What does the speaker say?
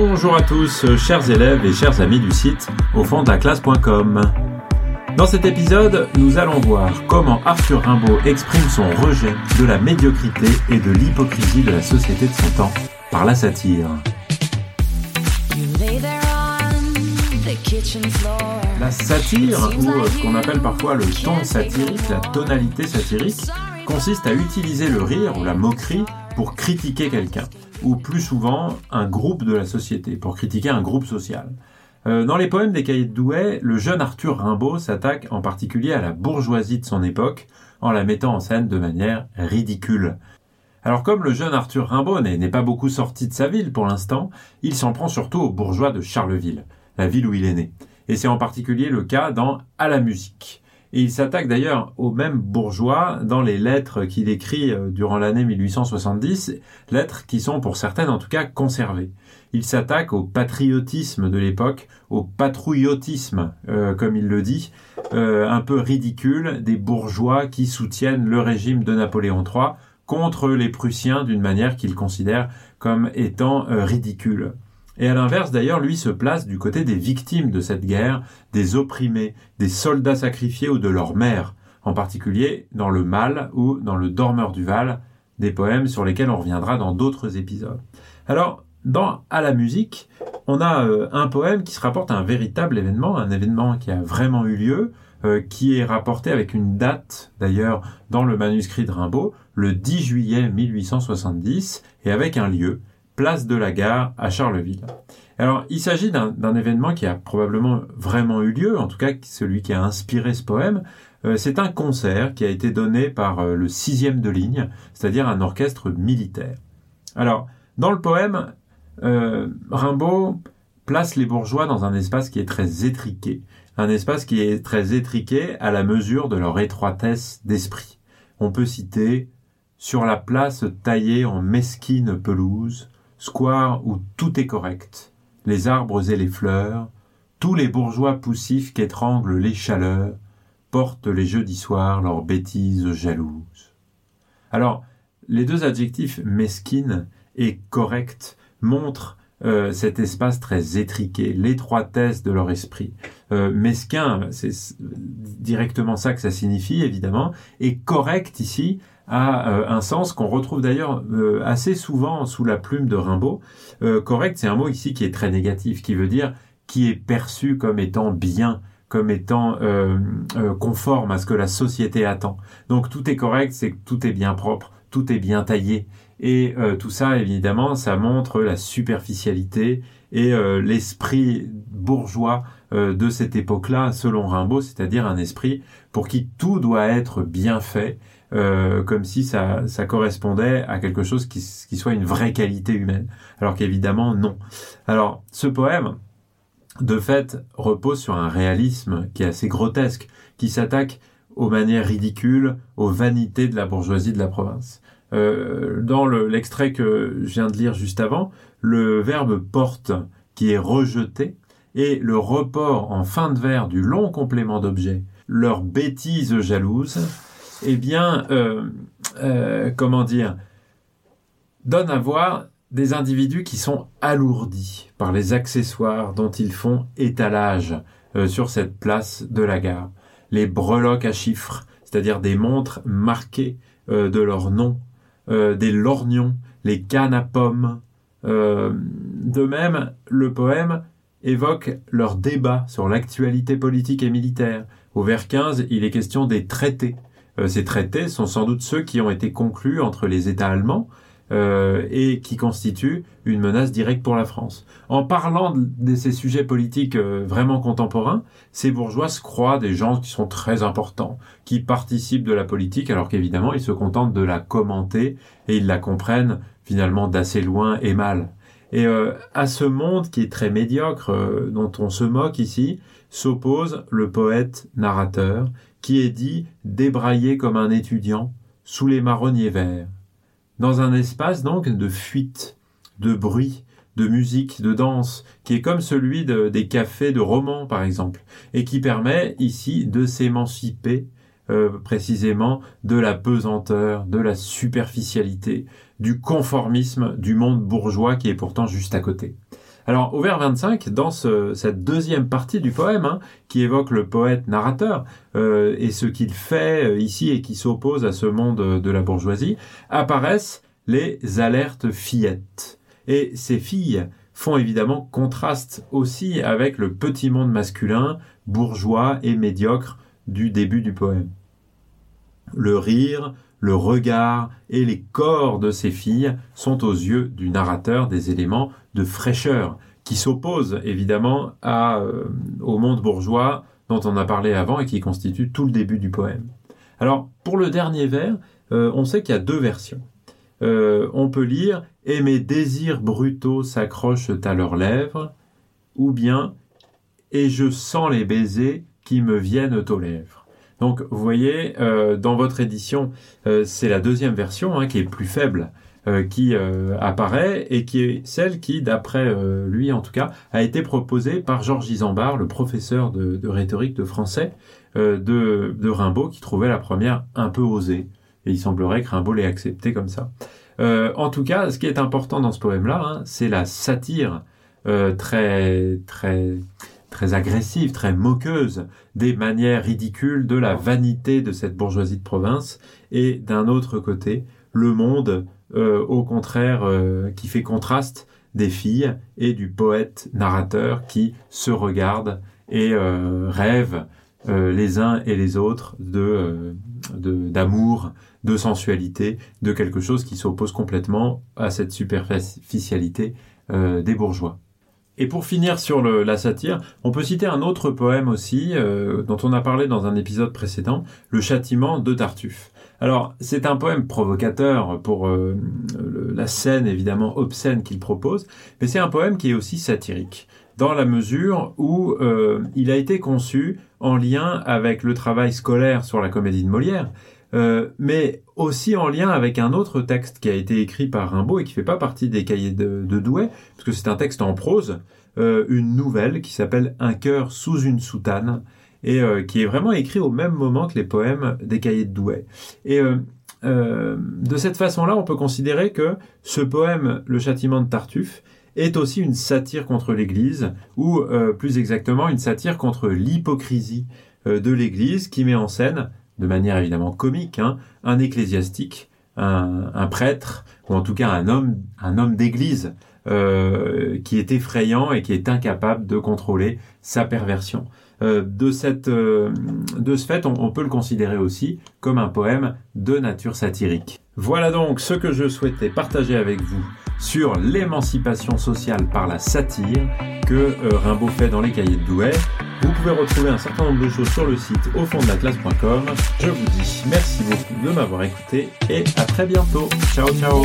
Bonjour à tous, chers élèves et chers amis du site au fond de la classe.com. Dans cet épisode, nous allons voir comment Arthur Rimbaud exprime son rejet de la médiocrité et de l'hypocrisie de la société de son temps par la satire. La satire, ou euh, ce qu'on appelle parfois le ton satirique, la tonalité satirique, consiste à utiliser le rire ou la moquerie pour critiquer quelqu'un ou plus souvent un groupe de la société, pour critiquer un groupe social. Euh, dans les poèmes des cahiers de Douai, le jeune Arthur Rimbaud s'attaque en particulier à la bourgeoisie de son époque, en la mettant en scène de manière ridicule. Alors comme le jeune Arthur Rimbaud n'est pas beaucoup sorti de sa ville pour l'instant, il s'en prend surtout aux bourgeois de Charleville, la ville où il est né. Et c'est en particulier le cas dans À la musique. Et il s'attaque d'ailleurs aux mêmes bourgeois dans les lettres qu'il écrit euh, durant l'année 1870, lettres qui sont pour certaines en tout cas conservées. Il s'attaque au patriotisme de l'époque, au patrouillotisme, euh, comme il le dit, euh, un peu ridicule des bourgeois qui soutiennent le régime de Napoléon III contre les Prussiens d'une manière qu'il considère comme étant ridicule. Et à l'inverse, d'ailleurs, lui se place du côté des victimes de cette guerre, des opprimés, des soldats sacrifiés ou de leurs mères, en particulier dans Le Mal ou dans Le Dormeur du Val, des poèmes sur lesquels on reviendra dans d'autres épisodes. Alors, dans À la musique, on a euh, un poème qui se rapporte à un véritable événement, un événement qui a vraiment eu lieu, euh, qui est rapporté avec une date d'ailleurs dans le manuscrit de Rimbaud, le 10 juillet 1870, et avec un lieu, place de la gare à Charleville. Alors, il s'agit d'un événement qui a probablement vraiment eu lieu, en tout cas celui qui a inspiré ce poème. Euh, c'est un concert qui a été donné par euh, le sixième de ligne, c'est-à-dire un orchestre militaire. Alors, dans le poème, euh, Rimbaud place les bourgeois dans un espace qui est très étriqué, un espace qui est très étriqué à la mesure de leur étroitesse d'esprit. On peut citer sur la place taillée en mesquine pelouse, square où tout est correct, les arbres et les fleurs, tous les bourgeois poussifs qu'étranglent les chaleurs, portent les jeudis soirs leurs bêtises jalouses. Alors, les deux adjectifs mesquine et correct montrent euh, cet espace très étriqué, l'étroitesse de leur esprit. Euh, mesquin, c'est directement ça que ça signifie, évidemment, et correct ici, a euh, un sens qu'on retrouve d'ailleurs euh, assez souvent sous la plume de Rimbaud. Euh, correct, c'est un mot ici qui est très négatif, qui veut dire qui est perçu comme étant bien, comme étant conforme à ce que la société attend. Donc tout est correct, c'est que tout est bien propre, tout est bien taillé. Et tout ça, évidemment, ça montre la superficialité et l'esprit bourgeois de cette époque-là, selon Rimbaud, c'est-à-dire un esprit pour qui tout doit être bien fait euh, comme si ça, ça, correspondait à quelque chose qui, qui soit une vraie qualité humaine. Alors qu'évidemment, non. Alors, ce poème, de fait, repose sur un réalisme qui est assez grotesque, qui s'attaque aux manières ridicules, aux vanités de la bourgeoisie de la province. Euh, dans l'extrait que je viens de lire juste avant, le verbe porte, qui est rejeté, et le report en fin de vers du long complément d'objet, leur bêtise jalouse, eh bien, euh, euh, comment dire, donne à voir des individus qui sont alourdis par les accessoires dont ils font étalage euh, sur cette place de la gare. Les breloques à chiffres, c'est-à-dire des montres marquées de leur nom, des lorgnons, les cannes à pommes. de même, le poème évoque leur débat sur l'actualité politique et militaire. Au vers 15, il est question des traités ces traités sont sans doute ceux qui ont été conclus entre les États allemands, euh, et qui constitue une menace directe pour la France. En parlant de ces sujets politiques euh, vraiment contemporains, ces bourgeois se croient des gens qui sont très importants, qui participent de la politique, alors qu'évidemment ils se contentent de la commenter et ils la comprennent finalement d'assez loin et mal. Et euh, à ce monde qui est très médiocre, dont on se moque ici, s'oppose le poète narrateur, qui est dit débraillé comme un étudiant sous les marronniers verts. Dans un espace donc de fuite, de bruit, de musique, de danse, qui est comme celui des cafés de romans par exemple, et qui permet ici de s'émanciper euh, précisément de la pesanteur, de la superficialité, du conformisme du monde bourgeois qui est pourtant juste à côté. Alors, au vers 25, dans cette deuxième partie du poème, hein, qui évoque le poète narrateur euh, et ce qu'il fait euh, ici et qui s'oppose à ce monde de la bourgeoisie, apparaissent les alertes fillettes. Et ces filles font évidemment contraste aussi avec le petit monde masculin, bourgeois et médiocre du début du poème. Le rire, le regard et les corps de ces filles sont aux yeux du narrateur des éléments de fraîcheur qui s'opposent évidemment à, euh, au monde bourgeois dont on a parlé avant et qui constitue tout le début du poème. Alors pour le dernier vers, euh, on sait qu'il y a deux versions. Euh, on peut lire Et mes désirs brutaux s'accrochent à leurs lèvres ou bien Et je sens les baisers qui me viennent aux lèvres. Donc vous voyez, euh, dans votre édition, euh, c'est la deuxième version hein, qui est plus faible euh, qui apparaît et qui est celle qui, d'après lui en tout cas, a été proposée par Georges Isambard, le professeur de, rhétorique de français de, Rimbaud, qui trouvait la première un peu osée. Et il semblerait que Rimbaud l'ait acceptée comme ça. en tout cas, ce qui est important dans ce poème-là, hein, c'est la satire très très très agressive, très moqueuse des manières ridicules, de la vanité de cette bourgeoisie de province, et d'un autre côté, le monde, euh, au contraire, euh, qui fait contraste des filles et du poète narrateur qui se regardent et euh, rêvent les uns et les autres de d'amour, de, sensualité, de quelque chose qui s'oppose complètement à cette superficialité des bourgeois. Et pour finir sur la satire, on peut citer un autre poème aussi, euh, dont on a parlé dans un épisode précédent, Le châtiment de Tartuffe. Alors, c'est un poème provocateur pour euh, la scène évidemment obscène qu'il propose, mais c'est un poème qui est aussi satirique, dans la mesure où euh, il a été conçu en lien avec le travail scolaire sur la comédie de Molière, euh, mais aussi en lien avec un autre texte qui a été écrit par Rimbaud et qui fait pas partie des cahiers de, Douai, parce que c'est un texte en prose, euh, une nouvelle qui s'appelle Un cœur sous une soutane, et euh, qui est vraiment écrit au même moment que les poèmes des cahiers de Douai. Et de cette façon-là, on peut considérer que ce poème, Le châtiment de Tartuffe, est aussi une satire contre l'Église, ou plus exactement une satire contre l'hypocrisie de l'Église qui met en scène de manière évidemment comique, hein, un ecclésiastique, un, prêtre, ou en tout cas un homme, d'église, euh, qui est effrayant et qui est incapable de contrôler sa perversion. Euh, euh, de ce fait, on, peut le considérer aussi comme un poème de nature satirique. Voilà donc ce que je souhaitais partager avec vous sur l'émancipation sociale par la satire que Rimbaud fait dans les cahiers de Douai. Vous pouvez retrouver un certain nombre de choses sur le site au fond de la classe.com. Je vous dis merci beaucoup de m'avoir écouté et à très bientôt. Ciao ciao.